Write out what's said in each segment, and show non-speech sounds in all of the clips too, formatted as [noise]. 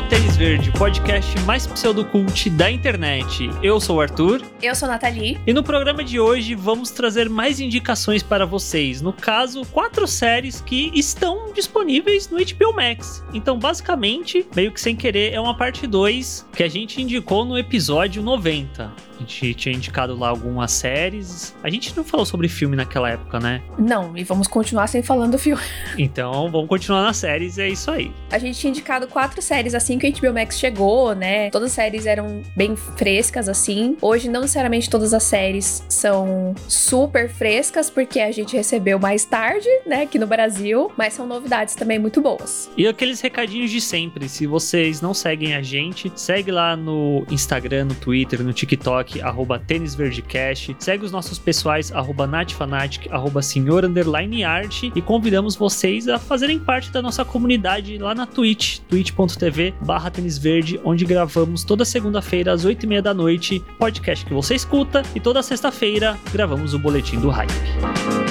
ao Tênis Verde, o podcast mais pseudocult da internet. Eu sou o Arthur. Eu sou a Nathalie. E no programa de hoje vamos trazer mais indicações para vocês. No caso, quatro séries que estão disponíveis no HBO Max. Então, basicamente, meio que sem querer, é uma parte 2 que a gente indicou no episódio 90. A gente tinha indicado lá algumas séries. A gente não falou sobre filme naquela época, né? Não, e vamos continuar sem falando do filme. Então, vamos continuar nas séries e é isso aí. A gente tinha indicado quatro séries assim que o HBO Max chegou, né? Todas as séries eram bem frescas assim. Hoje, não necessariamente todas as séries são super frescas, porque a gente recebeu mais tarde, né, aqui no Brasil, mas são novidades também muito boas. E aqueles recadinhos de sempre, se vocês não seguem a gente, segue lá no Instagram, no Twitter, no TikTok, arroba tênisverdecast. Segue os nossos pessoais, arroba natfanatic, arroba senhor underline art. E convidamos vocês a fazerem parte da nossa comunidade lá na Twitch, twitch.tv barra tênisverde, onde gravamos toda segunda-feira às 8h30 da noite, podcast que você escuta. E toda sexta-feira gravamos o Boletim do Hype.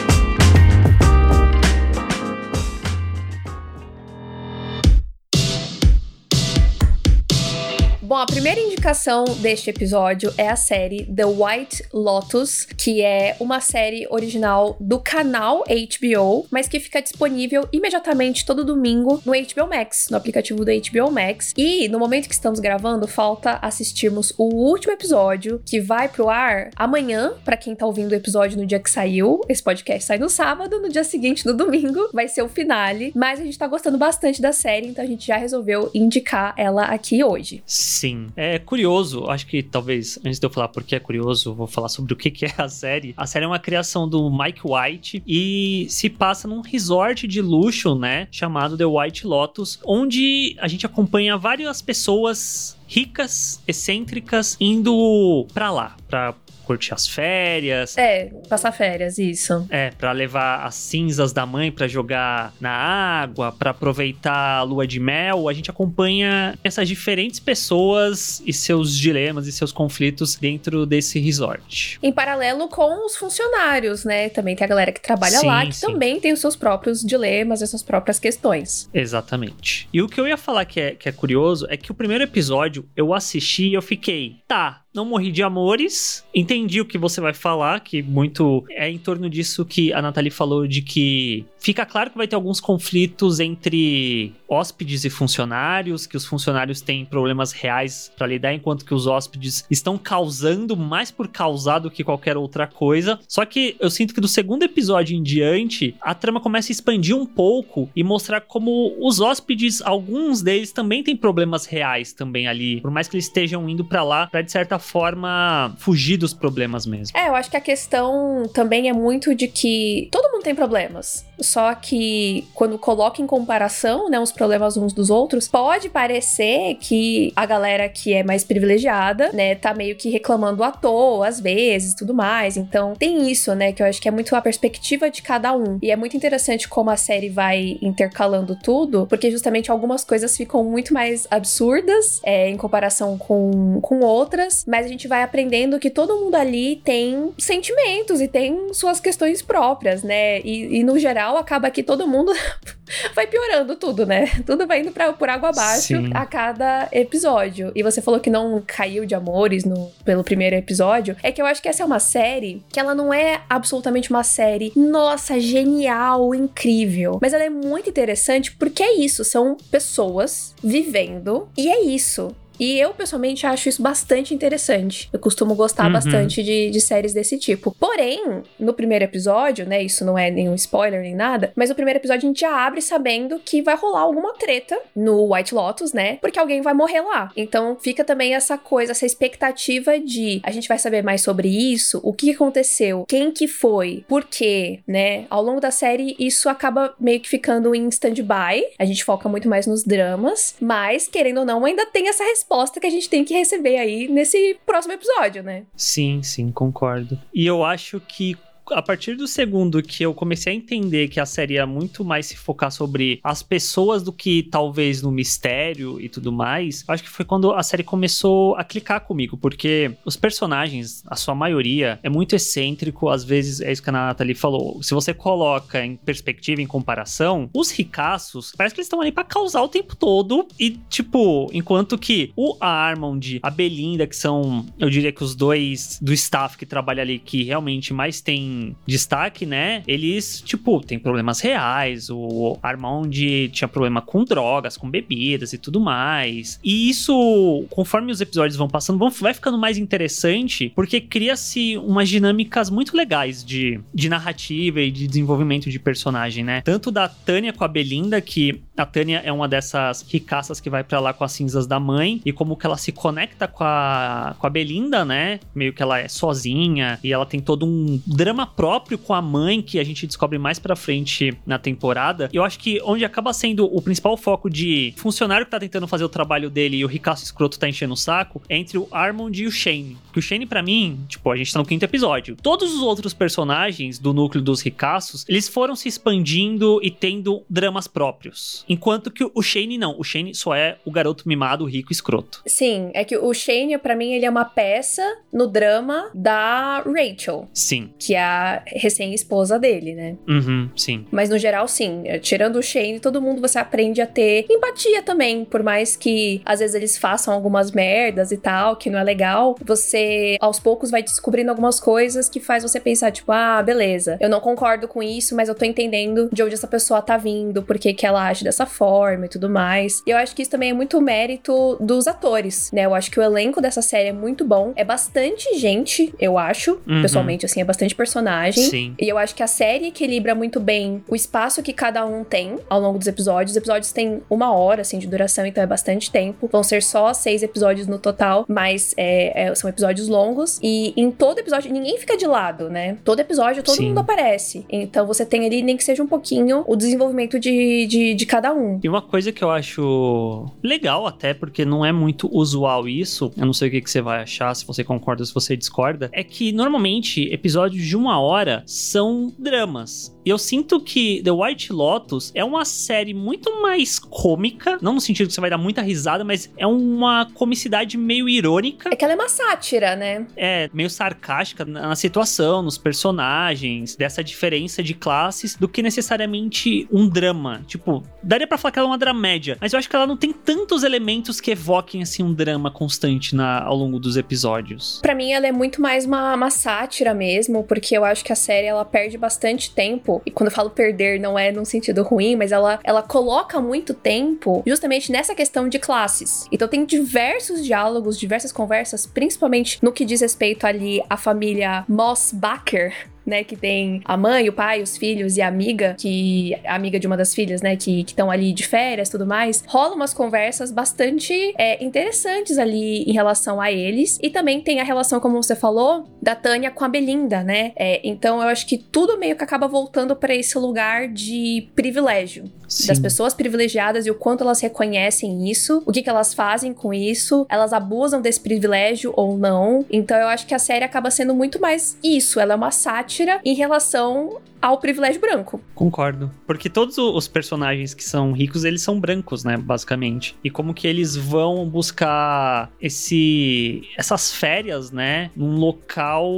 Bom, a primeira indicação deste episódio é a série The White Lotus, que é uma série original do canal HBO, mas que fica disponível imediatamente todo domingo no HBO Max, no aplicativo do HBO Max. E no momento que estamos gravando, falta assistirmos o último episódio, que vai pro ar amanhã, para quem tá ouvindo o episódio no dia que saiu. Esse podcast sai no sábado, no dia seguinte, no domingo, vai ser o finale. Mas a gente tá gostando bastante da série, então a gente já resolveu indicar ela aqui hoje. Sim. É curioso, acho que talvez, antes de eu falar porque é curioso, vou falar sobre o que, é a série. A série é uma criação do Mike White e se passa num resort de luxo, né? Chamado The White Lotus, onde a gente acompanha várias pessoas ricas, excêntricas, indo pra lá, pra curtir as férias. É, passar férias, isso. É, para levar as cinzas da mãe para jogar na água, para aproveitar a lua de mel. A gente acompanha essas diferentes pessoas e seus dilemas e seus conflitos dentro desse resort. Em paralelo com os funcionários, né? Também tem a galera que trabalha sim, lá, que sim. também tem os seus próprios dilemas e suas próprias questões. Exatamente. E o que eu ia falar que é, que é curioso é que o primeiro episódio eu assisti e eu fiquei, tá, não morri de amores. Entendi o que você vai falar, que muito é em torno disso que a Nathalie falou, de que fica claro que vai ter alguns conflitos entre hóspedes e funcionários, que os funcionários têm problemas reais para lidar, enquanto que os hóspedes estão causando mais por causar do que qualquer outra coisa. Só que eu sinto que do segundo episódio em diante, a trama começa a expandir um pouco e mostrar como os hóspedes, alguns deles também têm problemas reais também ali, por mais que eles estejam indo para lá para de certa forma fugir dos problemas mesmo. É, eu acho que a questão também é muito de que todo mundo tem problemas. Só que quando coloca em comparação, né, os problemas uns dos outros, pode parecer que a galera que é mais privilegiada, né, tá meio que reclamando à toa, às vezes, tudo mais. Então, tem isso, né, que eu acho que é muito a perspectiva de cada um. E é muito interessante como a série vai intercalando tudo, porque justamente algumas coisas ficam muito mais absurdas é, em comparação com, com outras, mas a gente vai aprendendo que todo mundo ali tem sentimentos e tem suas questões próprias, né? E, e no geral acaba que todo mundo [laughs] vai piorando tudo, né? Tudo vai indo pra, por água abaixo Sim. a cada episódio. E você falou que não caiu de amores no, pelo primeiro episódio. É que eu acho que essa é uma série que ela não é absolutamente uma série, nossa, genial, incrível. Mas ela é muito interessante porque é isso, são pessoas vivendo e é isso. E eu, pessoalmente, acho isso bastante interessante. Eu costumo gostar uhum. bastante de, de séries desse tipo. Porém, no primeiro episódio, né? Isso não é nenhum spoiler nem nada, mas no primeiro episódio a gente já abre sabendo que vai rolar alguma treta no White Lotus, né? Porque alguém vai morrer lá. Então fica também essa coisa, essa expectativa de a gente vai saber mais sobre isso, o que aconteceu, quem que foi, por quê, né? Ao longo da série, isso acaba meio que ficando em stand-by. A gente foca muito mais nos dramas, mas, querendo ou não, ainda tem essa resposta resposta que a gente tem que receber aí nesse próximo episódio, né? Sim, sim, concordo. E eu acho que a partir do segundo que eu comecei a entender que a série ia muito mais se focar sobre as pessoas do que talvez no mistério e tudo mais, acho que foi quando a série começou a clicar comigo, porque os personagens, a sua maioria, é muito excêntrico, às vezes é isso que a Nathalie falou. Se você coloca em perspectiva, em comparação, os ricaços, parece que eles estão ali para causar o tempo todo e, tipo, enquanto que o Armand, a Belinda, que são, eu diria que os dois do staff que trabalha ali que realmente mais tem destaque, né? Eles, tipo, tem problemas reais. O Armand tinha problema com drogas, com bebidas e tudo mais. E isso, conforme os episódios vão passando, vai ficando mais interessante, porque cria-se umas dinâmicas muito legais de, de narrativa e de desenvolvimento de personagem, né? Tanto da Tânia com a Belinda, que a Tânia é uma dessas ricaças que vai para lá com as cinzas da mãe, e como que ela se conecta com a, com a Belinda, né? Meio que ela é sozinha e ela tem todo um drama próprio com a mãe que a gente descobre mais pra frente na temporada. Eu acho que onde acaba sendo o principal foco de funcionário que tá tentando fazer o trabalho dele e o ricaço escroto tá enchendo o saco é entre o Armond e o Shane. Que o Shane, para mim, tipo, a gente tá no quinto episódio. Todos os outros personagens do núcleo dos ricaços, eles foram se expandindo e tendo dramas próprios. Enquanto que o Shane não. O Shane só é o garoto mimado, rico, escroto. Sim, é que o Shane, para mim, ele é uma peça no drama da Rachel. Sim. Que é a recém-esposa dele, né? Uhum, sim. Mas no geral, sim. Tirando o Shane, todo mundo você aprende a ter empatia também. Por mais que às vezes eles façam algumas merdas e tal, que não é legal, você aos poucos vai descobrindo algumas coisas que faz você pensar, tipo, ah, beleza, eu não concordo com isso, mas eu tô entendendo de onde essa pessoa tá vindo, por que, que ela age dessa forma e tudo mais. E eu acho que isso também é muito mérito dos atores, né? Eu acho que o elenco dessa série é muito bom. É bastante gente, eu acho, uhum. pessoalmente, assim, é bastante personagem. Sim. E eu acho que a série equilibra muito bem o espaço que cada um tem ao longo dos episódios. Os episódios têm uma hora, assim, de duração, então é bastante tempo. Vão ser só seis episódios no total, mas é, é, são episódios longos. E em todo episódio, ninguém fica de lado, né? Todo episódio, todo Sim. mundo aparece. Então você tem ali, nem que seja um pouquinho, o desenvolvimento de, de, de cada um. E uma coisa que eu acho legal até, porque não é muito usual isso, eu não sei o que, que você vai achar, se você concorda, se você discorda, é que normalmente episódios de uma hora são dramas. E eu sinto que The White Lotus é uma série muito mais cômica, não no sentido que você vai dar muita risada, mas é uma comicidade meio irônica. É que ela é uma sátira, né? É, meio sarcástica na situação, nos personagens, dessa diferença de classes, do que necessariamente um drama. Tipo, daria para falar que ela é uma dramédia, mas eu acho que ela não tem tantos elementos que evoquem, assim, um drama constante na, ao longo dos episódios. Para mim, ela é muito mais uma, uma sátira mesmo, porque eu acho que a série, ela perde bastante tempo e quando eu falo perder não é num sentido ruim, mas ela, ela coloca muito tempo justamente nessa questão de classes. Então tem diversos diálogos, diversas conversas, principalmente no que diz respeito ali à família Mossbacher, né, que tem a mãe, o pai, os filhos e a amiga, que a amiga de uma das filhas, né, que estão ali de férias, tudo mais, rola umas conversas bastante é, interessantes ali em relação a eles. E também tem a relação, como você falou, da Tânia com a Belinda, né? É, então eu acho que tudo meio que acaba voltando para esse lugar de privilégio. Sim. Das pessoas privilegiadas e o quanto elas reconhecem isso, o que, que elas fazem com isso, elas abusam desse privilégio ou não. Então eu acho que a série acaba sendo muito mais isso. Ela é uma sátira sátira em relação ao privilégio branco. Concordo. Porque todos os personagens que são ricos, eles são brancos, né, basicamente. E como que eles vão buscar esse essas férias, né, num local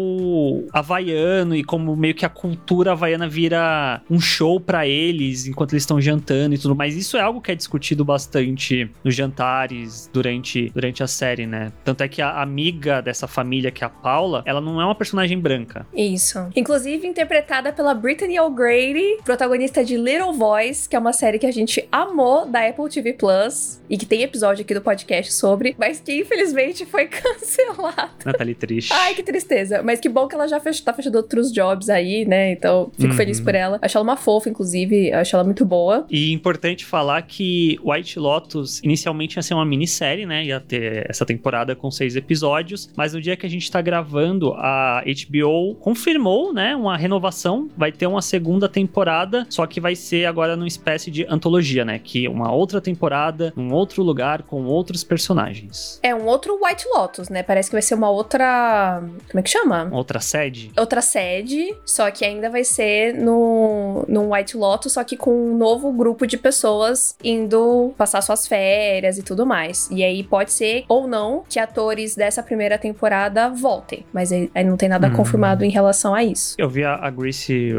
havaiano e como meio que a cultura havaiana vira um show para eles enquanto eles estão jantando e tudo mais. Isso é algo que é discutido bastante nos jantares durante, durante a série, né? Tanto é que a amiga dessa família, que é a Paula, ela não é uma personagem branca. Isso. Inclusive interpretada pela Brittany O'Grady, protagonista de Little Voice, que é uma série que a gente amou da Apple TV Plus e que tem episódio aqui do podcast sobre, mas que infelizmente foi [laughs] cancelada. Nathalie triste. Ai, que tristeza. Mas que bom que ela já fech tá fechando outros jobs aí, né? Então, fico uhum. feliz por ela. Acho ela uma fofa, inclusive. Acho ela muito boa. E importante falar que White Lotus inicialmente ia ser uma minissérie, né? Ia ter essa temporada com seis episódios. Mas no dia que a gente tá gravando, a HBO confirmou, né? Uma renovação. Vai ter uma segunda temporada, só que vai ser agora numa espécie de antologia, né? Que uma outra temporada, num outro lugar, com outros personagens. É um outro White Lotus, né? Parece que vai ser uma outra. Como é que chama? Outra sede? Outra sede, só que ainda vai ser no, no White Lotus, só que com um novo grupo de pessoas indo passar suas férias e tudo mais. E aí pode ser ou não que atores dessa primeira temporada voltem, mas aí não tem nada hum. confirmado em relação a isso. Eu vi a, a Grace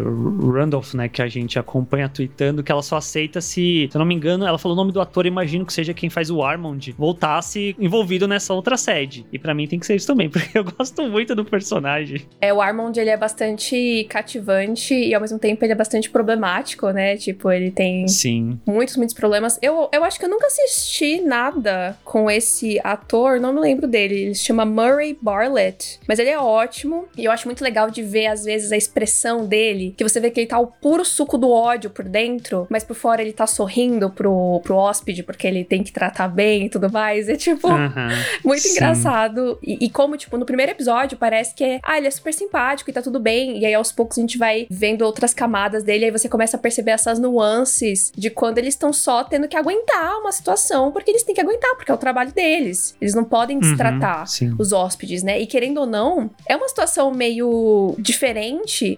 Randolph, né, que a gente acompanha tweetando, que ela só aceita se, se eu não me engano, ela falou o nome do ator, imagino que seja quem faz o Armond, voltasse envolvido nessa outra sede. E para mim tem que ser isso também, [laughs] porque eu gosto muito do personagem. É, o Armond, ele é bastante cativante e ao mesmo tempo ele é bastante problemático, né? Tipo, ele tem Sim. muitos, muitos problemas. Eu, eu acho que eu nunca assisti nada com esse ator, não me lembro dele. Ele se chama Murray Bartlett, mas ele é ótimo e eu acho muito legal de ver às vezes a expressão dele, que você vê que ele tá o puro suco do ódio por dentro, mas por fora ele tá sorrindo pro, pro hóspede porque ele tem que tratar bem e tudo mais. É tipo, [laughs] muito Sim. engraçado. E, e, como, tipo, no primeiro episódio parece que é, ah, ele é super simpático e tá tudo bem. E aí aos poucos a gente vai vendo outras camadas dele, aí você começa a perceber essas nuances de quando eles estão só tendo que aguentar uma situação, porque eles têm que aguentar, porque é o trabalho deles. Eles não podem uhum, destratar uhum, os hóspedes, né? E querendo ou não, é uma situação meio diferente,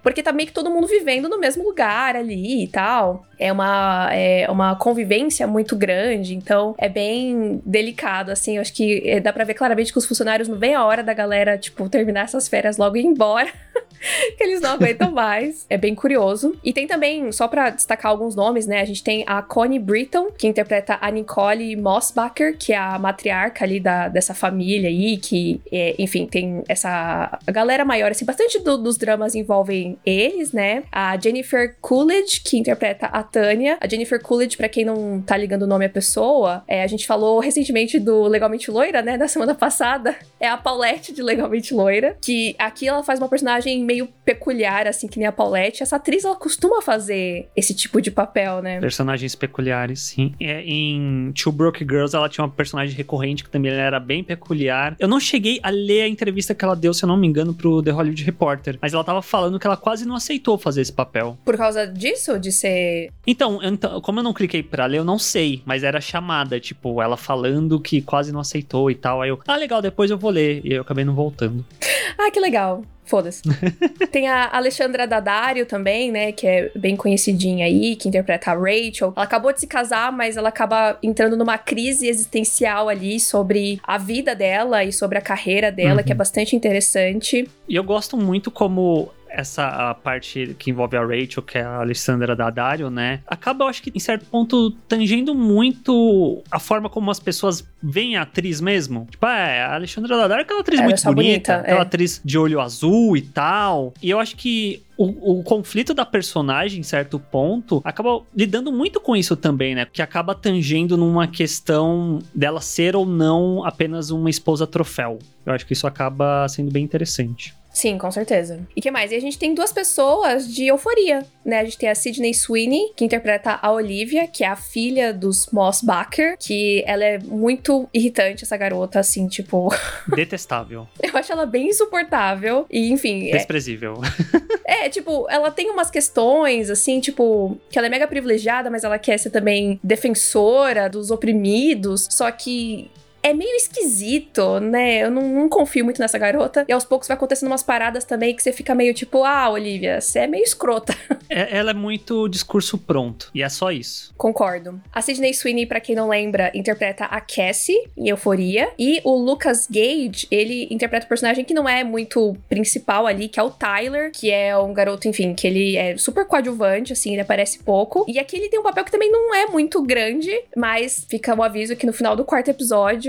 porque tá meio que todo mundo vivendo no mesmo lugar ali e tal é uma, é uma convivência muito grande, então é bem delicado, assim. Eu acho que é, dá pra ver claramente que os funcionários não vêm a hora da galera, tipo, terminar essas férias logo e ir embora. [laughs] que eles não aguentam mais. É bem curioso. E tem também, só para destacar alguns nomes, né? A gente tem a Connie Britton, que interpreta a Nicole Mossbacher, que é a matriarca ali da, dessa família aí, que, é, enfim, tem essa galera maior, assim, bastante do, dos dramas envolvem eles, né? A Jennifer Coolidge, que interpreta a Tânia. A Jennifer Coolidge, para quem não tá ligando o nome à pessoa, é, a gente falou recentemente do Legalmente Loira, né? Da semana passada. É a Paulette de Legalmente Loira, que aqui ela faz uma personagem meio peculiar, assim, que nem a Paulette. Essa atriz, ela costuma fazer esse tipo de papel, né? Personagens peculiares, sim. É, em Two Broke Girls, ela tinha uma personagem recorrente que também era bem peculiar. Eu não cheguei a ler a entrevista que ela deu, se eu não me engano, pro The Hollywood Reporter, mas ela tava falando que ela quase não aceitou fazer esse papel. Por causa disso? De ser. Então, então como eu não cliquei pra ler, eu não sei, mas era chamada, tipo, ela falando que quase não aceitou e tal. Aí eu, ah, legal, depois eu vou ler. E eu acabei não voltando. ah, que legal. Foda-se. [laughs] Tem a Alexandra Daddario também, né? Que é bem conhecidinha aí, que interpreta a Rachel. Ela acabou de se casar, mas ela acaba entrando numa crise existencial ali sobre a vida dela e sobre a carreira dela, uhum. que é uhum. bastante interessante. E eu gosto muito como essa a parte que envolve a Rachel, que é a Alessandra Daddario, né? Acaba, eu acho que, em certo ponto, tangendo muito a forma como as pessoas veem a atriz mesmo. Tipo, é, a Alessandra Daddario é aquela atriz muito bonita, bonita, aquela é. atriz de olho azul e tal. E eu acho que o, o, conflito da personagem, em certo ponto, acaba lidando muito com isso também, né? Que acaba tangendo numa questão dela ser ou não apenas uma esposa troféu. Eu acho que isso acaba sendo bem interessante. Sim, com certeza. E que mais? E a gente tem duas pessoas de euforia, né? A gente tem a Sydney Sweeney, que interpreta a Olivia, que é a filha dos Moss Baker, que ela é muito irritante, essa garota, assim, tipo. [laughs] Detestável. Eu acho ela bem insuportável. E, enfim. É Desprezível. É... [laughs] é, tipo, ela tem umas questões, assim, tipo, que ela é mega privilegiada, mas ela quer ser também defensora dos oprimidos. Só que é meio esquisito, né? Eu não, não, confio muito nessa garota. E aos poucos vai acontecendo umas paradas também que você fica meio tipo, ah, Olivia, você é meio escrota. [laughs] É, ela é muito discurso pronto. E é só isso. Concordo. A Sidney Sweeney, para quem não lembra, interpreta a Cassie em Euforia. E o Lucas Gage, ele interpreta o um personagem que não é muito principal ali, que é o Tyler, que é um garoto, enfim, que ele é super coadjuvante, assim, ele aparece pouco. E aqui ele tem um papel que também não é muito grande, mas fica o aviso que no final do quarto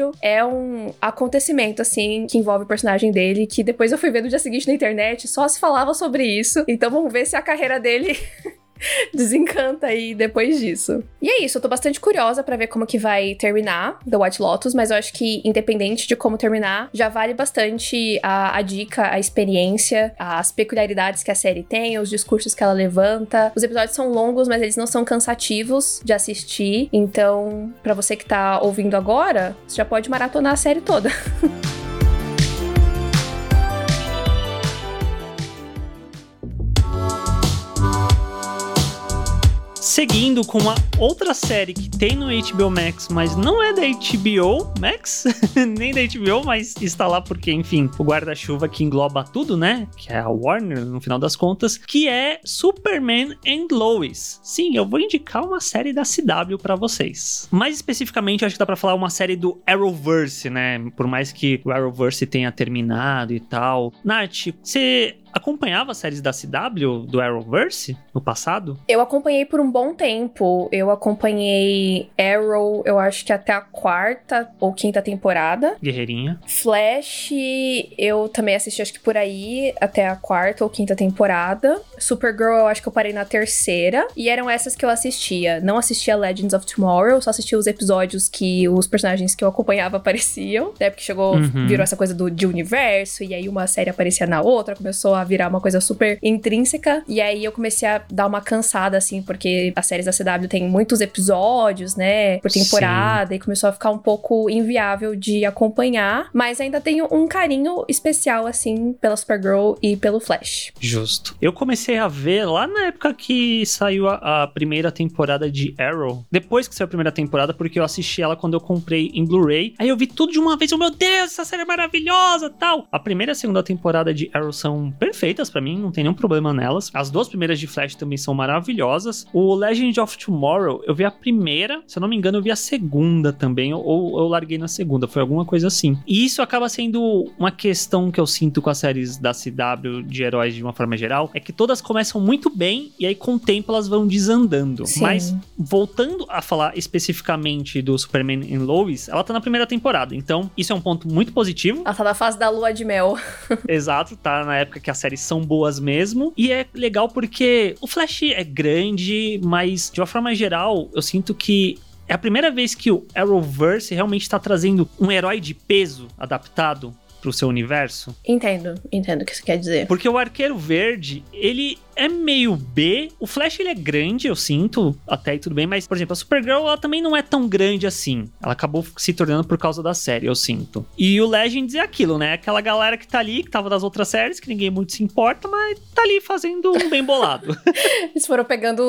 episódio é um acontecimento, assim, que envolve o personagem dele, que depois eu fui ver no dia seguinte na internet, só se falava sobre isso. Então vamos ver se a carreira dele [laughs] [laughs] desencanta aí depois disso. E é isso, eu tô bastante curiosa para ver como que vai terminar The White Lotus, mas eu acho que independente de como terminar, já vale bastante a, a dica, a experiência, as peculiaridades que a série tem, os discursos que ela levanta. Os episódios são longos, mas eles não são cansativos de assistir. Então, para você que tá ouvindo agora, você já pode maratonar a série toda. [laughs] seguindo com uma outra série que tem no HBO Max, mas não é da HBO Max, [laughs] nem da HBO, mas está lá porque, enfim, o guarda-chuva que engloba tudo, né? Que é a Warner, no final das contas, que é Superman and Lois. Sim, eu vou indicar uma série da CW para vocês. Mais especificamente, acho que dá para falar uma série do Arrowverse, né? Por mais que o Arrowverse tenha terminado e tal. Nath, você acompanhava as séries da CW, do Arrowverse, no passado? Eu acompanhei por um bom tempo. Eu acompanhei Arrow, eu acho que até a quarta ou quinta temporada. Guerreirinha. Flash, eu também assisti, acho que por aí, até a quarta ou quinta temporada. Supergirl, eu acho que eu parei na terceira. E eram essas que eu assistia. Não assistia Legends of Tomorrow, só assistia os episódios que os personagens que eu acompanhava [laughs] apareciam. Né? Porque chegou, uhum. virou essa coisa do, de universo, e aí uma série aparecia na outra, começou a virar uma coisa super intrínseca. E aí eu comecei a dar uma cansada, assim, porque as séries da CW tem muitos episódios, né, por temporada, Sim. e começou a ficar um pouco inviável de acompanhar. Mas ainda tenho um carinho especial, assim, pela Supergirl e pelo Flash. Justo. Eu comecei a ver lá na época que saiu a, a primeira temporada de Arrow. Depois que saiu a primeira temporada, porque eu assisti ela quando eu comprei em Blu-ray. Aí eu vi tudo de uma vez. Oh, meu Deus, essa série é maravilhosa tal. A primeira e a segunda temporada de Arrow são perfeitas perfeitas para mim, não tem nenhum problema nelas. As duas primeiras de Flash também são maravilhosas. O Legend of Tomorrow, eu vi a primeira, se eu não me engano, eu vi a segunda também, ou eu larguei na segunda, foi alguma coisa assim. E isso acaba sendo uma questão que eu sinto com as séries da CW de heróis de uma forma geral, é que todas começam muito bem e aí com o tempo elas vão desandando. Sim. Mas voltando a falar especificamente do Superman em Lois, ela tá na primeira temporada, então isso é um ponto muito positivo. Ela tá na fase da lua de mel. [laughs] Exato, tá na época que a séries são boas mesmo. E é legal porque o Flash é grande, mas de uma forma geral, eu sinto que é a primeira vez que o Arrowverse realmente está trazendo um herói de peso adaptado pro seu universo. Entendo, entendo o que você quer dizer. Porque o Arqueiro Verde, ele é meio B. O Flash ele é grande, eu sinto, até e tudo bem, mas, por exemplo, a Supergirl ela também não é tão grande assim. Ela acabou se tornando por causa da série, eu sinto. E o Legends é aquilo, né? Aquela galera que tá ali, que tava das outras séries, que ninguém muito se importa, mas tá ali fazendo um bem bolado. [laughs] Eles foram pegando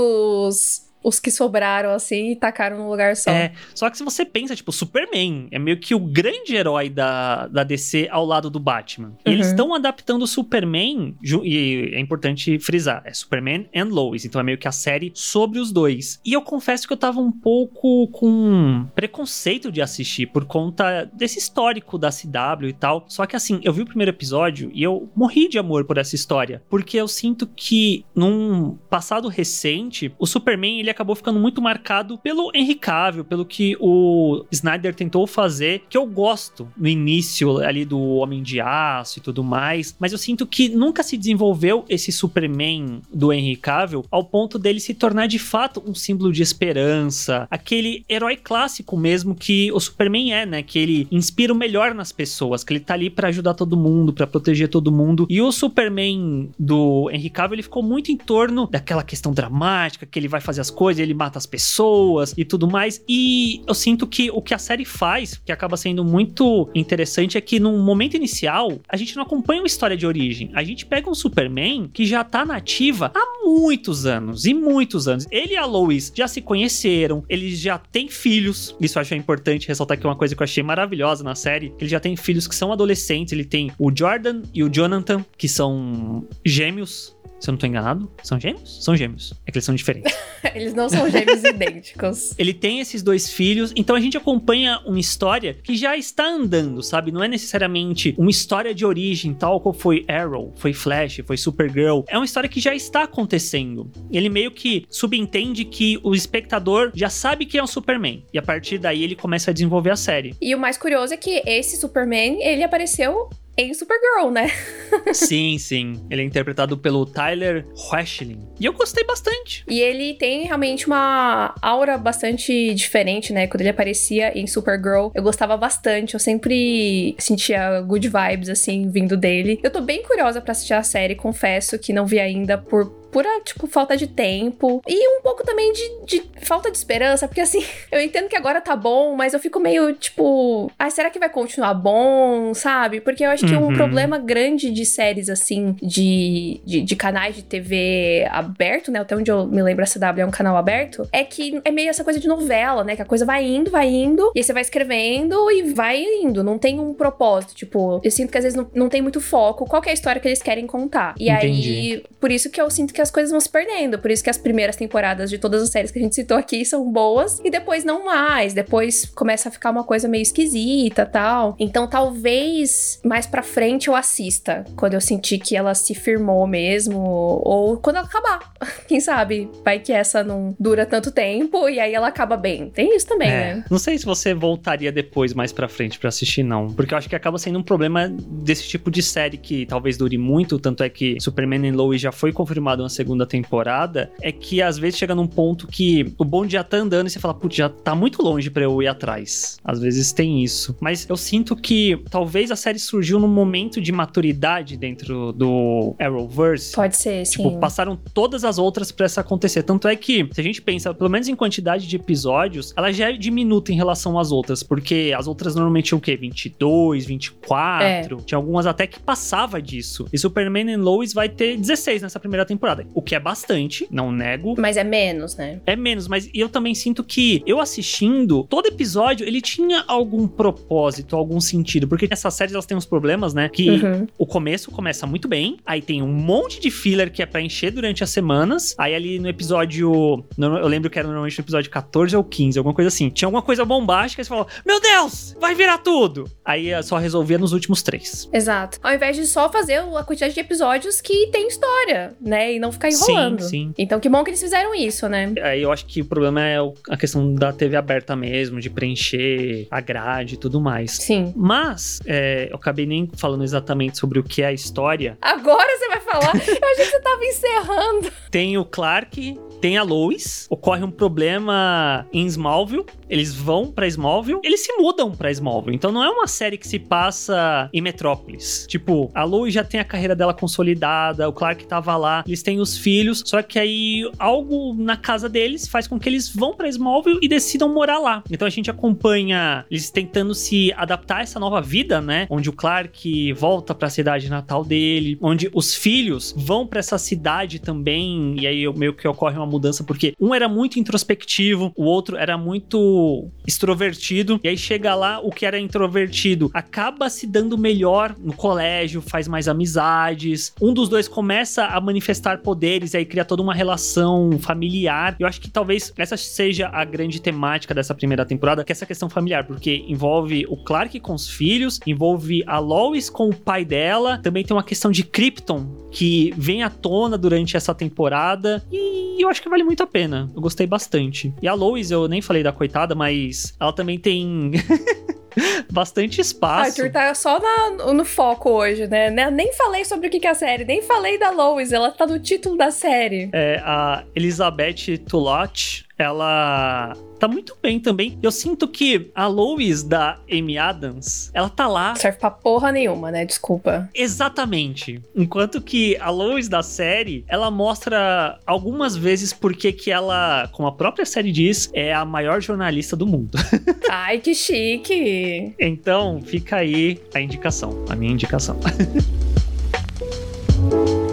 os, os que sobraram assim e tacaram num lugar só. É, só que se você pensa, tipo, Superman é meio que o grande herói da, da DC ao lado do Batman. E eles estão uhum. adaptando o Superman, e é importante frisar, é Superman and Lois, então é meio que a série sobre os dois. E eu confesso que eu tava um pouco com preconceito de assistir por conta desse histórico da CW e tal. Só que assim, eu vi o primeiro episódio e eu morri de amor por essa história, porque eu sinto que num passado recente, o Superman ele acabou ficando muito marcado pelo Henry Cavill, pelo que o Snyder tentou fazer, que eu gosto no início ali do Homem de Aço e tudo mais, mas eu sinto que nunca se desenvolveu esse Superman do Henry Cavill ao ponto dele se tornar de fato um símbolo de esperança, aquele herói clássico mesmo que o Superman é, né? Que ele inspira o melhor nas pessoas, que ele tá ali para ajudar todo mundo, para proteger todo mundo. E o Superman do Henry Cavill, ele ficou muito em torno daquela questão dramática, que ele vai fazer as coisa, ele mata as pessoas e tudo mais. E eu sinto que o que a série faz, que acaba sendo muito interessante, é que no momento inicial, a gente não acompanha uma história de origem. A gente pega um Superman que já tá nativa há muitos anos e muitos anos. Ele e a Lois já se conheceram, eles já têm filhos. Isso eu acho importante ressaltar que é uma coisa que eu achei maravilhosa na série. Ele já tem filhos que são adolescentes. Ele tem o Jordan e o Jonathan, que são gêmeos se eu não tô enganado, são gêmeos? São gêmeos. É que eles são diferentes. [laughs] eles não são gêmeos [laughs] idênticos. Ele tem esses dois filhos, então a gente acompanha uma história que já está andando, sabe? Não é necessariamente uma história de origem, tal qual foi Arrow, foi Flash, foi Supergirl. É uma história que já está acontecendo. Ele meio que subentende que o espectador já sabe que é o Superman. E a partir daí ele começa a desenvolver a série. E o mais curioso é que esse Superman, ele apareceu em Supergirl, né? [laughs] sim, sim. Ele é interpretado pelo Tyler Hoechlin. E eu gostei bastante. E ele tem realmente uma aura bastante diferente, né? Quando ele aparecia em Supergirl, eu gostava bastante. Eu sempre sentia good vibes, assim, vindo dele. Eu tô bem curiosa para assistir a série, confesso que não vi ainda por pura, tipo, falta de tempo. E um pouco também de, de falta de esperança, porque assim, [laughs] eu entendo que agora tá bom, mas eu fico meio, tipo, ah, será que vai continuar bom, sabe? Porque eu acho que um Uhum. problema grande de séries, assim, de, de, de canais de TV aberto, né? Até onde eu me lembro, a CW é um canal aberto, é que é meio essa coisa de novela, né? Que a coisa vai indo, vai indo, e aí você vai escrevendo e vai indo. Não tem um propósito. Tipo, eu sinto que às vezes não, não tem muito foco. Qual é a história que eles querem contar? E aí, Entendi. por isso que eu sinto que as coisas vão se perdendo. Por isso que as primeiras temporadas de todas as séries que a gente citou aqui são boas, e depois não mais. Depois começa a ficar uma coisa meio esquisita tal. Então talvez mais pra frente eu assista. Quando eu sentir que ela se firmou mesmo. Ou quando ela acabar. [laughs] Quem sabe? Vai que essa não dura tanto tempo e aí ela acaba bem. Tem isso também, É, né? Não sei se você voltaria depois, mais pra frente, pra assistir, não. Porque eu acho que acaba sendo um problema desse tipo de série que talvez dure muito, tanto é que Superman and Lois já foi confirmado uma segunda temporada, é que às vezes chega num ponto que o bonde já tá andando e você fala, putz, já tá muito longe pra eu ir atrás. Às vezes tem isso. Mas eu sinto que talvez a série surgiu num momento de maturidade dentro do Arrowverse. Pode ser, sim. Tipo, passaram todas as outras pra isso acontecer. Tanto é que, se a gente pensa, pelo menos em quantidade de episódios, ela já é diminuta em relação às outras. Porque as outras normalmente tinham o quê? 22, 24. Tinha algumas até que passava disso. E Superman and Lois vai ter 16 nessa primeira temporada. O que é bastante, não nego. Mas é menos, né? É menos, mas eu também sinto que eu assistindo, todo episódio ele tinha algum propósito, algum sentido. Porque essas séries elas têm uns problemas, né? Que Uhum. o começo começa muito bem, aí tem um monte de filler que é pra encher durante as semanas. Aí ali no episódio. Eu lembro que era normalmente no episódio 14 ou 15, alguma coisa assim. Tinha alguma coisa bombástica e você falou: Meu Deus, vai virar tudo! Aí só resolvia nos últimos três. Exato. Ao invés de só fazer a quantidade de episódios que tem história, né? E não ficar enrolando. Sim, sim. Então, que bom que eles fizeram isso, né? Aí eu acho que o problema é a questão da TV aberta mesmo, de preencher a grade e tudo mais. Sim. Mas, é, eu acabei nem falando exatamente sobre o que é a história. Agora você vai falar. Eu achei que você tava encerrando. Tem o Clark, tem a Lois, ocorre um problema em Smallville, eles vão pra Smallville, eles se mudam pra Smallville. Então não é uma série que se passa em Metrópolis. Tipo, a Lois já tem a carreira dela consolidada, o Clark tava lá, eles têm os filhos, só que aí algo na casa deles faz com que eles vão pra Smallville e decidam morar lá. Então a gente acompanha eles tentando se adaptar a essa nova vida, né? Onde o Clark volta pra cidade natal dele, onde os filhos vão pra essa cidade também, e aí meio que ocorre uma mudança, porque um era muito introspectivo, o outro era muito extrovertido, e aí chega lá, o que era introvertido acaba se dando melhor no colégio, faz mais amizades, um dos dois começa a manifestar poderes, e aí cria toda uma relação familiar. Eu acho que talvez essa seja a grande temática dessa primeira temporada, que é essa questão familiar, porque envolve o Clark com os filhos, envolve a Lois com o pai dela, também tem uma questão de Krypton que vem à tona durante essa temporada e eu acho que vale muito a pena. Eu gostei bastante. E a Lois, eu nem falei da coitada, mas ela também tem [laughs] bastante espaço. Arthur tá só na- no foco hoje, né? Ne- Nem falei sobre o que que é a série, nem falei da Lois, ela tá no título da série. É, a Elizabeth Tulot, ela tá muito bem também. Eu sinto que a Lois da Amy Adams, ela tá lá Serve pra porra nenhuma, né? Desculpa. Exatamente. Enquanto que a Lois da série, ela mostra algumas vezes porque que ela, como a própria série diz, é a maior jornalista do mundo. [laughs] Ai, que chique. Então, fica aí a indicação, a minha indicação. [laughs]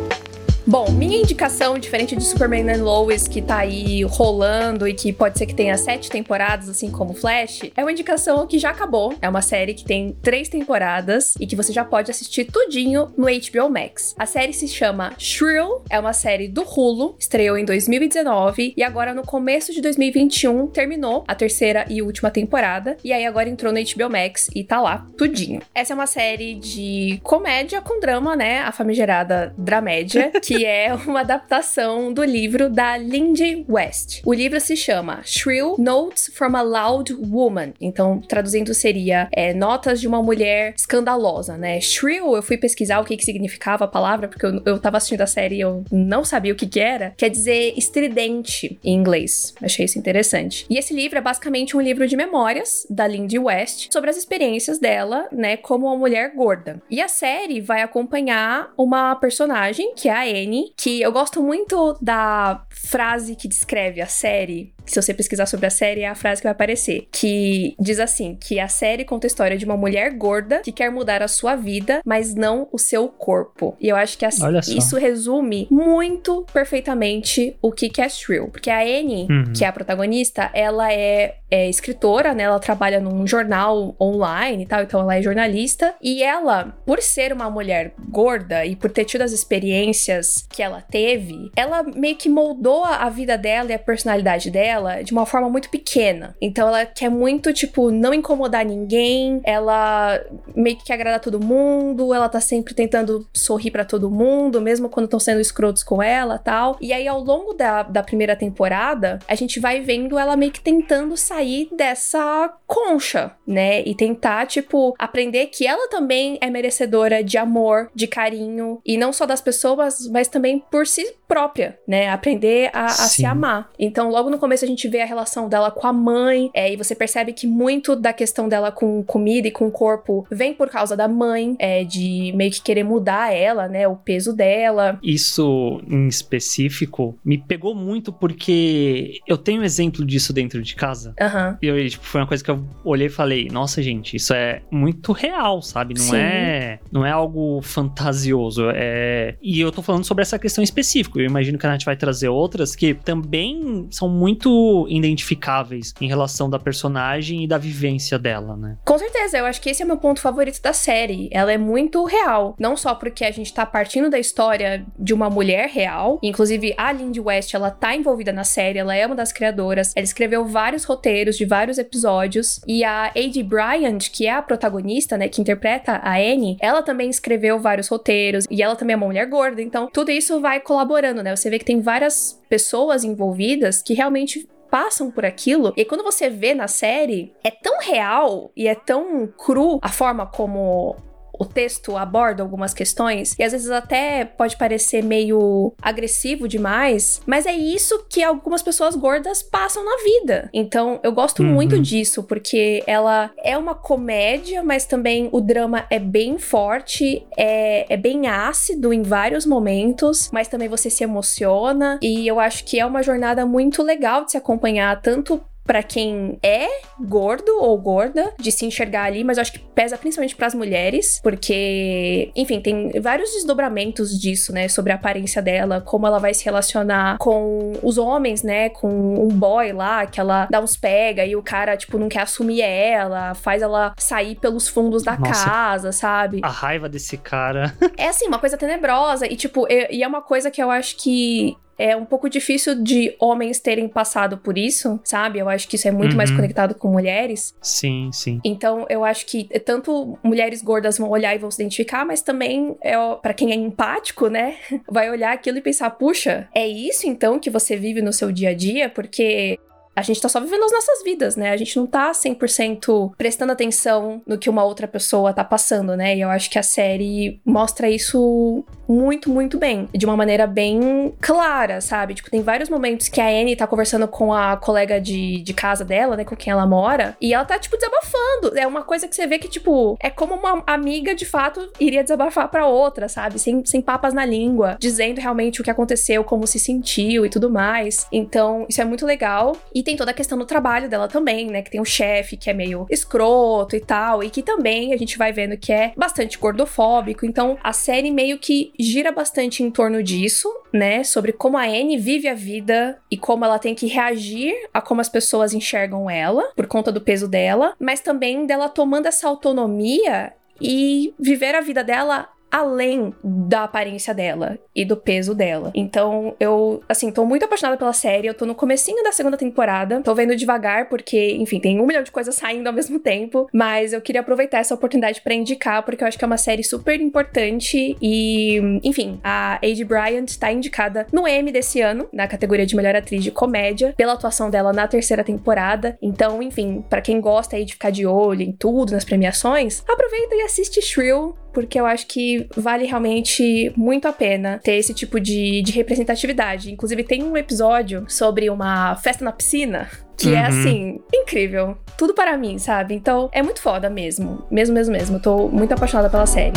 Bom, minha indicação, diferente de Superman and Lois, que tá aí rolando e que pode ser que tenha sete temporadas, assim como Flash, é uma indicação que já acabou. É uma série que tem três temporadas e que você já pode assistir tudinho no HBO Max. A série se chama Shrill, é uma série do Hulu, estreou em 2019 e agora no começo de 2021 terminou a terceira e última temporada. E aí agora entrou no HBO Max e tá lá tudinho. Essa é uma série de comédia com drama, né? A famigerada Dramédia, [laughs] que é uma adaptação do livro da Lindy West. O livro se chama Shrill Notes from a Loud Woman. Então, traduzindo seria é, Notas de uma Mulher Escandalosa, né? Shrill, eu fui pesquisar o que, que significava a palavra, porque eu, eu tava assistindo a série e eu não sabia o que, que era. Quer dizer estridente em inglês. Achei isso interessante. E esse livro é basicamente um livro de memórias da Lindy West sobre as experiências dela, né, como uma mulher gorda. E a série vai acompanhar uma personagem, que é a Anne, Annie, que eu gosto muito da frase que descreve a série. Se você pesquisar sobre a série, é a frase que vai aparecer. Que diz assim: que a série conta a história de uma mulher gorda que quer mudar a sua vida, mas não o seu corpo. E eu acho que assim, isso resume muito perfeitamente o que, que é Shrill. Porque a Annie, uhum. que é a protagonista, ela é, é escritora, né? Ela trabalha num jornal online e tal, então ela é jornalista. E ela, por ser uma mulher gorda e por ter tido as experiências que ela teve, ela meio que moldou a vida dela e a personalidade dela de uma forma muito pequena. Então ela quer muito, tipo, não incomodar ninguém, ela meio que quer agradar todo mundo, ela tá sempre tentando sorrir para todo mundo, mesmo quando estão sendo escrotos com ela tal. E aí, ao longo da, da primeira temporada, a gente vai vendo ela meio que tentando sair dessa concha, né? E tentar, tipo, aprender que ela também é merecedora de amor, de carinho, e não só das pessoas, mas também por si própria, né? Aprender a, a se amar. Então, logo no começo, a gente vê a relação dela com a mãe, é, e você percebe que muito da questão dela com comida e com o corpo vem por causa da mãe, é, de meio que querer mudar ela, né? O peso dela. Isso em específico me pegou muito porque eu tenho um exemplo disso dentro de casa. Uhum. E eu, tipo, foi uma coisa que eu olhei e falei, nossa, gente, isso é muito real, sabe? Não Sim. é não é algo fantasioso. É... E eu tô falando sobre essa questão específica. Eu imagino que a gente vai trazer outras que também são muito identificáveis em relação da personagem e da vivência dela, né? Com certeza, eu acho que esse é meu ponto favorito da série. Ela é muito real. Não só porque a gente tá partindo da história de uma mulher real. Inclusive, a Lindy West, ela tá envolvida na série, ela é uma das criadoras. Ela escreveu vários roteiros de vários episódios. E a A.D. Bryant, que é a protagonista, né, que interpreta a Annie, ela também escreveu vários roteiros. E ela também é uma mulher gorda. Então, tudo isso vai colaborando, né? Você vê que tem várias pessoas envolvidas que realmente passam por aquilo. E quando você vê na série, é tão real e é tão cru a forma como o texto aborda algumas questões e às vezes até pode parecer meio agressivo demais, mas é isso que algumas pessoas gordas passam na vida. Então eu gosto uhum. muito disso porque ela é uma comédia, mas também o drama é bem forte, é, é bem ácido em vários momentos, mas também você se emociona e eu acho que é uma jornada muito legal de se acompanhar tanto para quem é gordo ou gorda de se enxergar ali, mas eu acho que pesa principalmente para as mulheres, porque, enfim, tem vários desdobramentos disso, né, sobre a aparência dela, como ela vai se relacionar com os homens, né, com um boy lá que ela dá uns pega e o cara tipo não quer assumir ela, faz ela sair pelos fundos da Nossa, casa, sabe? A raiva desse cara. é assim, uma coisa tenebrosa e tipo, e é uma coisa que eu acho que é um pouco difícil de homens terem passado por isso, sabe? Eu acho que isso é muito uhum. mais conectado com mulheres. Sim, sim. Então, eu acho que tanto mulheres gordas vão olhar e vão se identificar, mas também é para quem é empático, né? [laughs] Vai olhar aquilo e pensar, puxa, é isso então que você vive no seu dia a dia? Porque a gente tá só vivendo as nossas vidas, né? A gente não tá 100% prestando atenção no que uma outra pessoa tá passando, né? E eu acho que a série mostra isso muito, muito bem. De uma maneira bem clara, sabe? Tipo, tem vários momentos que a Annie tá conversando com a colega de, de casa dela, né? Com quem ela mora. E ela tá, tipo, desabafando. É uma coisa que você vê que, tipo, é como uma amiga, de fato, iria desabafar pra outra, sabe? Sem, sem papas na língua. Dizendo realmente o que aconteceu, como se sentiu e tudo mais. Então, isso é muito legal. E tem toda a questão do trabalho dela também, né? Que tem um chefe que é meio escroto e tal, e que também a gente vai vendo que é bastante gordofóbico. Então a série meio que gira bastante em torno disso, né? Sobre como a Anne vive a vida e como ela tem que reagir a como as pessoas enxergam ela, por conta do peso dela, mas também dela tomando essa autonomia e viver a vida dela além da aparência dela e do peso dela. Então, eu, assim, tô muito apaixonada pela série. Eu tô no comecinho da segunda temporada. Tô vendo devagar, porque, enfim, tem um milhão de coisas saindo ao mesmo tempo. Mas eu queria aproveitar essa oportunidade para indicar, porque eu acho que é uma série super importante. E, enfim, a Ade Bryant tá indicada no Emmy desse ano, na categoria de melhor atriz de comédia, pela atuação dela na terceira temporada. Então, enfim, para quem gosta aí de ficar de olho em tudo, nas premiações, aproveita e assiste Shrill, porque eu acho que vale realmente muito a pena ter esse tipo de, de representatividade. Inclusive, tem um episódio sobre uma festa na piscina que é, uhum. é assim, incrível. Tudo para mim, sabe? Então, é muito foda mesmo. Mesmo, mesmo, mesmo. Eu tô muito apaixonada pela série.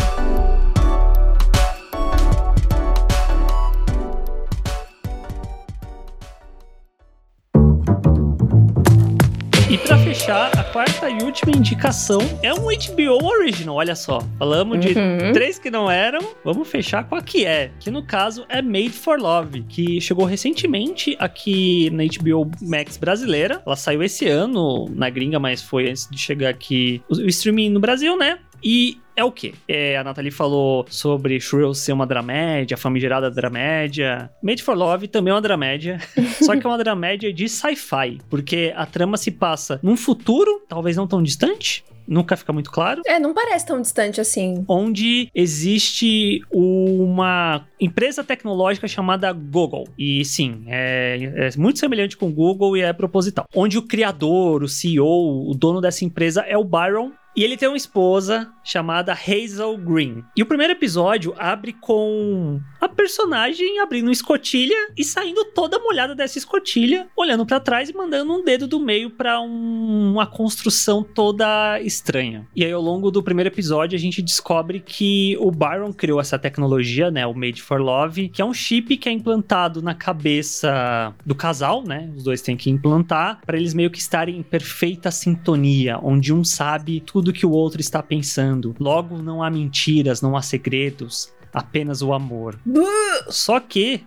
Quarta e última indicação é um HBO Original, olha só. Falamos de Uhum. três que não eram, vamos fechar com a que é. Que no caso é Made for Love, que chegou recentemente aqui na HBO Max brasileira. Ela saiu esse ano na gringa, mas foi antes de chegar aqui o, o streaming no Brasil, né? E é o quê? É, a Nathalie falou sobre Shrill ser uma dramédia, famigerada dramédia. Made for Love também é uma dramédia, [laughs] só que é uma dramédia de sci-fi, porque a trama se passa num futuro, talvez não tão distante, nunca fica muito claro, É, não parece tão distante assim. onde existe uma empresa tecnológica chamada Google. E sim, é, é muito semelhante com o Google e é proposital. Onde o criador, o CEO, o dono dessa empresa é o Byron. E ele tem uma esposa chamada Hazel Green. E o primeiro episódio abre com a personagem abrindo uma escotilha e saindo toda molhada dessa escotilha, olhando pra trás e mandando um dedo do meio pra um- uma construção toda estranha. E aí ao longo do primeiro episódio a gente descobre que o Byron criou essa tecnologia, né, o Made for Love, que é um chip que é implantado na cabeça do casal, né? Os dois têm que implantar pra eles meio que estarem em perfeita sintonia, onde um sabe tudo que o outro está pensando. Logo não há mentiras, não há segredos, apenas o amor. Só que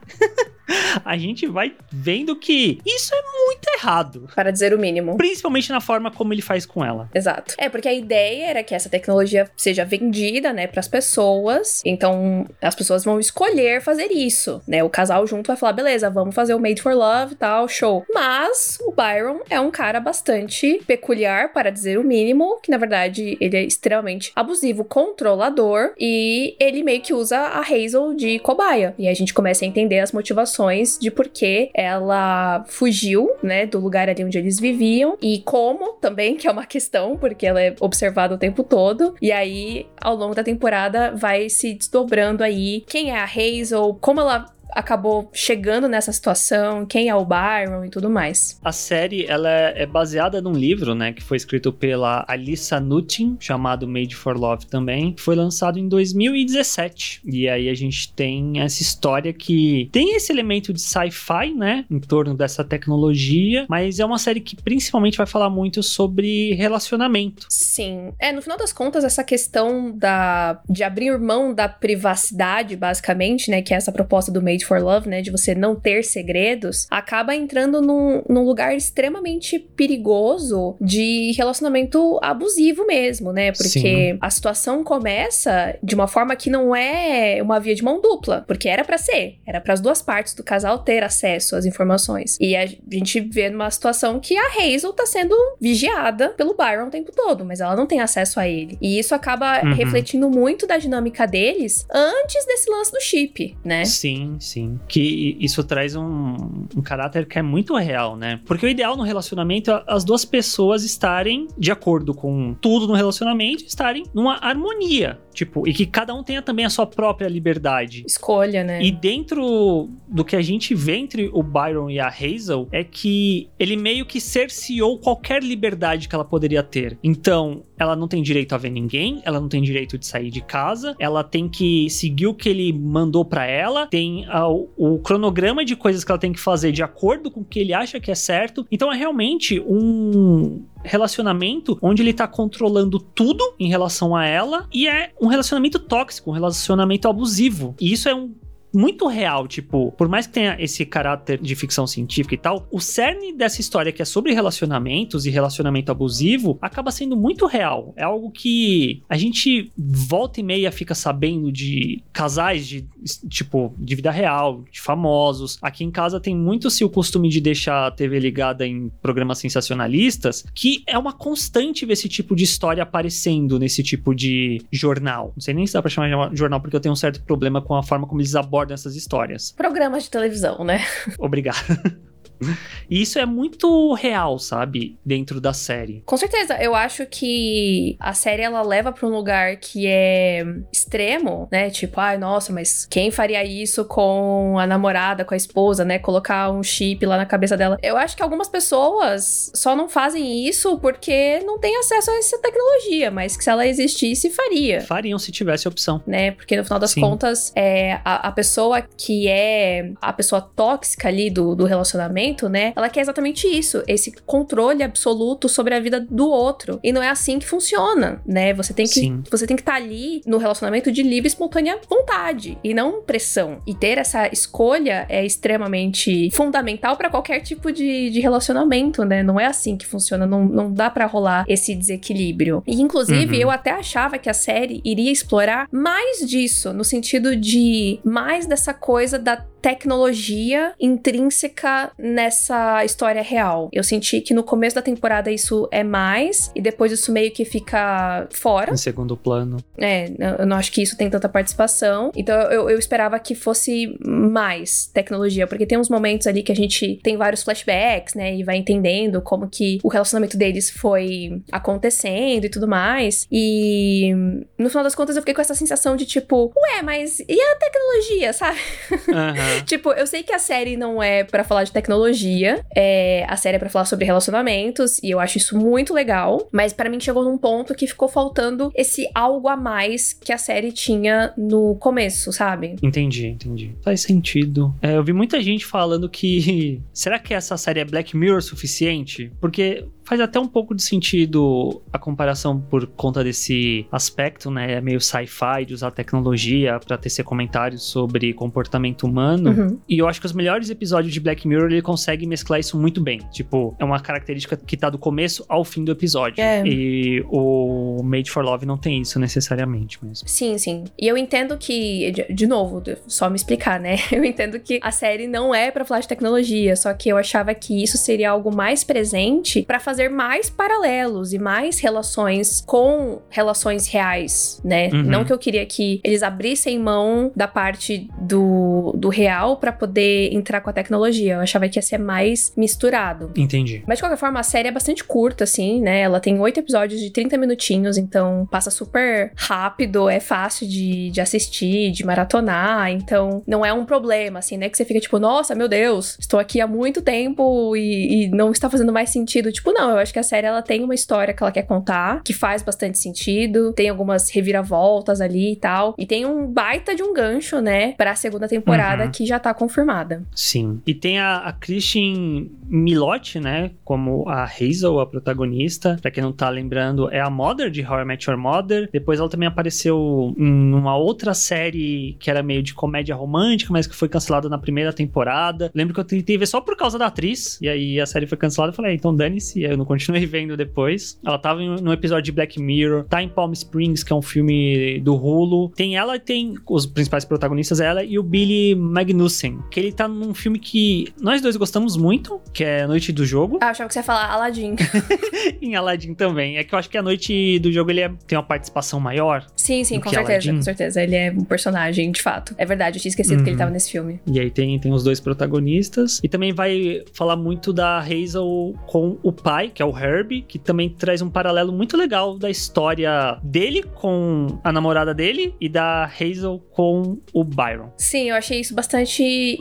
a gente vai vendo que isso é muito errado. Para dizer o mínimo. Principalmente na forma como ele faz com ela. Exato. É, porque a ideia era que essa tecnologia seja vendida, né, pras pessoas. Então, as pessoas vão escolher fazer isso, né? O casal junto vai falar, beleza, vamos fazer o Made for Love e tal, show. Mas o Byron é um cara bastante peculiar, para dizer o mínimo, que na verdade ele é extremamente abusivo, controlador, e ele meio que usa a Hazel de cobaia. E a gente começa a entender as motivações de por que ela fugiu, né, do lugar ali onde eles viviam e como também, que é uma questão, porque ela é observada o tempo todo. E aí, ao longo da temporada, vai se desdobrando aí quem é a Hazel, como ela acabou chegando nessa situação, quem é o Byron e tudo mais. A série ela é baseada num livro, né, que foi escrito pela Alissa Nutin, chamado Made for Love também. Foi lançado em 2017. E aí a gente tem essa história que tem esse elemento de sci-fi, né, em torno dessa tecnologia, mas é uma série que principalmente vai falar muito sobre relacionamento. Sim. É, no final das contas, essa questão da de abrir mão da privacidade, basicamente, né, que é essa proposta do Made for Love, né, de você não ter segredos, acaba entrando num, num lugar extremamente perigoso de relacionamento abusivo mesmo, né? Porque Sim. a situação começa de uma forma que não é uma via de mão dupla, porque era pra ser, era para as duas partes do casal ter acesso às informações. E a gente vê numa situação que a Hazel tá sendo vigiada pelo Byron o tempo todo, mas ela não tem acesso a ele. E isso acaba Uhum. refletindo muito da dinâmica deles antes desse lance do chip, né? Sim, sim. Que isso traz um, um caráter que é muito real, né? Porque o ideal no relacionamento é as duas pessoas estarem de acordo com tudo no relacionamento, estarem numa harmonia. Tipo, e que cada um tenha também a sua própria liberdade. Escolha, né? E dentro do que a gente vê entre o Byron e a Hazel é que ele meio que cerceou qualquer liberdade que ela poderia ter. Então, ela não tem direito a ver ninguém, ela não tem direito de sair de casa, ela tem que seguir o que ele mandou pra ela, tem o, o cronograma de coisas que ela tem que fazer de acordo com o que ele acha que é certo. Então, é realmente um relacionamento onde ele tá controlando tudo em relação a ela e é um relacionamento tóxico, um relacionamento abusivo. E isso é um muito real, tipo, por mais que tenha esse caráter de ficção científica e tal, o cerne dessa história que é sobre relacionamentos e relacionamento abusivo acaba sendo muito real. É algo que a gente volta e meia fica sabendo de casais de tipo de vida real, de famosos. Aqui em casa tem muito se o costume de deixar a TV ligada em programas sensacionalistas, que é uma constante ver esse tipo de história aparecendo nesse tipo de jornal. Não sei nem se dá pra chamar de jornal porque eu tenho um certo problema com a forma como eles abordam essas histórias. Programas de televisão, né? Obrigado. [laughs] E isso é muito real, sabe? Dentro da série. Com certeza, eu acho que a série ela leva pra um lugar que é extremo, né? Tipo, ai, nossa, mas quem faria isso com a namorada, com a esposa, né? Colocar um chip lá na cabeça dela. Eu acho que algumas pessoas só não fazem isso porque não têm acesso a essa tecnologia, mas que se ela existisse, faria. Fariam se tivesse opção. Né? Porque no final das Sim. contas, é, a, a pessoa que é a pessoa tóxica ali do, do relacionamento, né? Ela quer exatamente isso, esse controle absoluto sobre a vida do outro. E não é assim que funciona, né? Você tem que Sim. você tem que estar ali no relacionamento de livre e espontânea vontade e não pressão. E ter essa escolha é extremamente fundamental para qualquer tipo de, de relacionamento, né? Não é assim que funciona, não, não dá para rolar esse desequilíbrio. E inclusive Uhum. eu até achava que a série iria explorar mais disso, no sentido de mais dessa coisa da tecnologia intrínseca nessa história real. Eu senti que no começo da temporada isso é mais, e depois isso meio que fica fora. Em segundo plano. É, eu não acho que isso tem tanta participação. Então eu, eu esperava que fosse mais tecnologia, porque tem uns momentos ali que a gente tem vários flashbacks, né? E vai entendendo como que o relacionamento deles foi acontecendo e tudo mais. E no final das contas eu fiquei com essa sensação de tipo, ué, mas e a tecnologia, sabe? Aham. Tipo, eu sei que a série não é pra falar de tecnologia, é, a série é pra falar sobre relacionamentos, e eu acho isso muito legal, mas pra mim chegou num ponto que ficou faltando esse algo a mais que a série tinha no começo, sabe? Entendi, entendi. Faz sentido. É, eu vi muita gente falando que. [laughs] Será que essa série é Black Mirror suficiente? Porque faz até um pouco de sentido a comparação por conta desse aspecto, né? É meio sci-fi de usar tecnologia pra tecer comentários sobre comportamento humano. Uhum. E eu acho que os melhores episódios de Black Mirror ele consegue mesclar isso muito bem. Tipo, é uma característica que tá do começo ao fim do episódio. É. E o Made for Love não tem isso necessariamente mesmo. Sim, sim. E eu entendo que, de, de novo, só me explicar, né? [laughs] Eu entendo que a série não é pra falar de tecnologia, só que eu achava que isso seria algo mais presente pra fazer mais paralelos e mais relações com relações reais, né? Uhum. Não que eu queria que eles abrissem mão da parte do, do real pra poder entrar com a tecnologia. Eu achava que ia ser mais misturado. Entendi. Mas de qualquer forma, a série é bastante curta, assim, né? Ela tem oito episódios de 30 minutinhos, então passa super rápido, é fácil de, de assistir, de maratonar, então não é um problema, assim, né? Que você fica tipo, nossa, meu Deus, estou aqui há muito tempo e, e não está fazendo mais sentido. Tipo, não, eu acho que a série ela tem uma história que ela quer contar, que faz bastante sentido, tem algumas reviravoltas ali e tal, e tem um baita de um gancho, né, pra segunda temporada Uhum. que já tá confirmada. Sim. E tem a, a Christian Milotti, né? Como a Hazel, a protagonista. Pra quem não tá lembrando, é a Mother de How I Met Your Mother. Depois ela também apareceu em uma outra série que era meio de comédia romântica, mas que foi cancelada na primeira temporada. Lembro que eu tentei ver só por causa da atriz. E aí a série foi cancelada. Eu falei, ah, então dane-se. Eu não continuei [laughs] vendo depois. Ela tava em um episódio de Black Mirror. Tá em Palm Springs, que é um filme do Hulu. Tem ela e tem os principais protagonistas, ela e o Billy Magnussen. Que ele tá num filme que nós dois gostamos muito, que é Noite do Jogo. Ah, eu achava que você ia falar Aladdin. [laughs] em Aladdin também. É que eu acho que a Noite do Jogo ele é- tem uma participação maior. Sim, sim, com certeza, Aladdin? com certeza. Ele é um personagem, de fato. É verdade, eu tinha esquecido que ele Uhum. tava nesse filme. E aí tem, tem os dois protagonistas. E também vai falar muito da Hazel com o pai, que é o Herb, que também traz um paralelo muito legal da história dele com a namorada dele e da Hazel com o Byron. Sim, eu achei isso bastante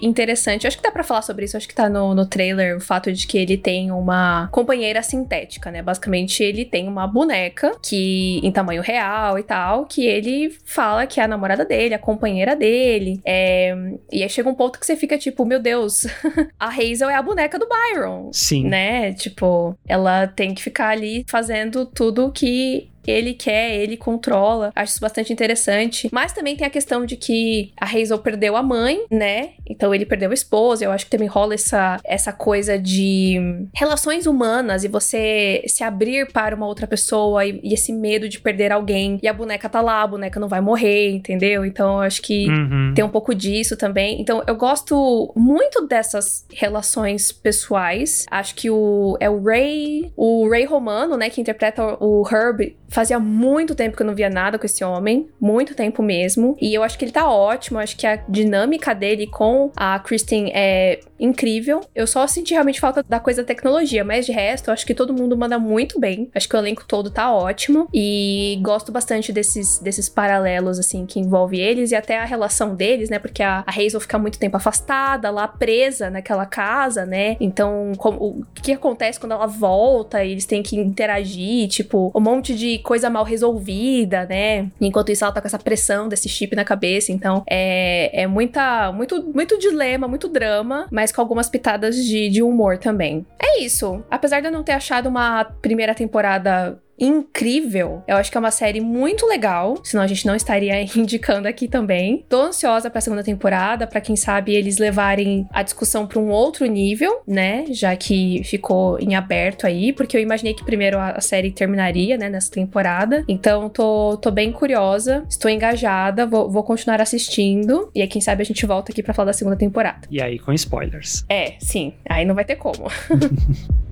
interessante. Eu acho que dá pra falar sobre isso, acho que tá no, no trailer o fato de que ele tem uma companheira sintética, né? Basicamente, ele tem uma boneca que em tamanho real e tal, que ele fala que é a namorada dele, a companheira dele. É, E aí chega um ponto que você fica tipo, meu Deus, [laughs] a Hazel é a boneca do Byron. Sim. né? Tipo, ela tem que ficar ali fazendo tudo que ele quer, ele controla. Acho isso bastante interessante. Mas também tem a questão de que a Hazel perdeu a mãe, né? Então ele perdeu a esposa. Eu acho que também rola essa, essa coisa de relações humanas e você se abrir para uma outra pessoa e, e esse medo de perder alguém. E a boneca tá lá, a boneca não vai morrer, entendeu? Então eu acho que Uhum. tem um pouco disso também. Então, eu gosto muito dessas relações pessoais. Acho que o é o Ray, o Ray Romano, né, que interpreta o Herb, fazia muito tempo que eu não via nada com esse homem, muito tempo mesmo. E eu acho que ele tá ótimo, acho que a dinâmica dele com a Kristen é incrível. Eu só senti realmente falta da coisa da tecnologia, mas de resto, eu acho que todo mundo manda muito bem. Acho que o elenco todo tá ótimo e gosto bastante desses desses paralelos assim que envolve eles e até a relação deles, né? Porque a, a Hazel fica muito tempo afastada, lá presa naquela casa, né? Então, como- o que acontece quando ela volta? e Eles têm que interagir, tipo, um monte de coisa mal resolvida, né? Enquanto isso, ela tá com essa pressão desse chip na cabeça. Então, é, é muita, muito, muito dilema, muito drama, mas mas com algumas pitadas de, de humor também. É isso. Apesar de eu não ter achado uma primeira temporada incrível. Eu acho que é uma série muito legal, senão a gente não estaria [laughs] indicando aqui também. Tô ansiosa para a segunda temporada, para quem sabe eles levarem a discussão para um outro nível, né? Já que ficou em aberto aí, porque eu imaginei que primeiro a, série terminaria, né, nessa temporada. Então tô, tô bem curiosa, estou engajada, vou, vou continuar assistindo. E aí, quem sabe a gente volta aqui para falar da segunda temporada. E aí, com spoilers. É, sim. Aí não vai ter como. [laughs]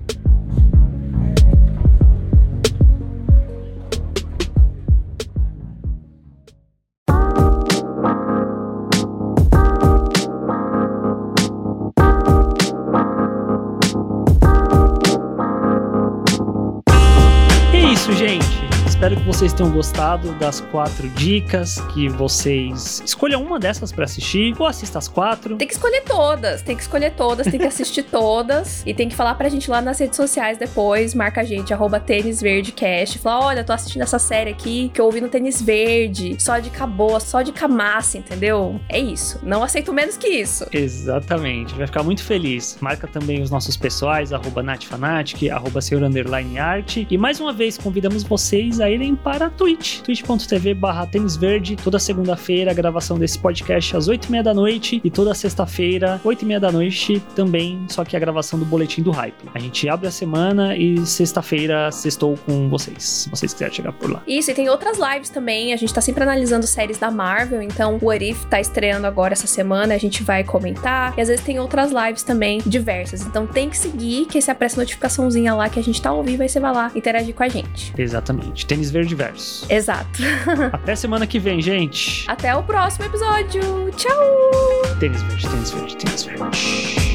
isso, gente. Espero que vocês tenham gostado das quatro dicas, que vocês escolham uma dessas para assistir ou assista as quatro. Tem que escolher todas, tem que escolher todas, tem que assistir [laughs] todas e tem que falar pra gente lá nas redes sociais depois, marca a gente, arroba Tênis Verde Cast, fala, olha, tô assistindo essa série aqui que eu ouvi no Tênis Verde, só de boa, só de camassa, entendeu? É isso, não aceito menos que isso. Exatamente, vai ficar muito feliz. Marca também os nossos pessoais, arroba natfanatic, arroba senhor underline arte e mais uma vez convidamos vocês a a irem para a Twitch, twitch.tv barra toda segunda-feira a gravação desse podcast às 8h30 da noite e toda sexta-feira, 8h30 da noite também, só que a gravação do Boletim do Hype. A gente abre a semana e sexta-feira sextou com vocês, se vocês quiserem chegar por lá. Isso, e tem outras lives também, a gente tá sempre analisando séries da Marvel, então o Arif tá estreando agora essa semana, a gente vai comentar, e às vezes tem outras lives também diversas, então tem que seguir, que se aparece notificaçãozinha lá que a gente tá ao vivo, aí você vai lá interagir com a gente. Exatamente. Tem tênis verde verso. Exato. [laughs] Até semana que vem, gente. Até o próximo episódio. Tchau! Tênis verde, tênis verde, tênis verde.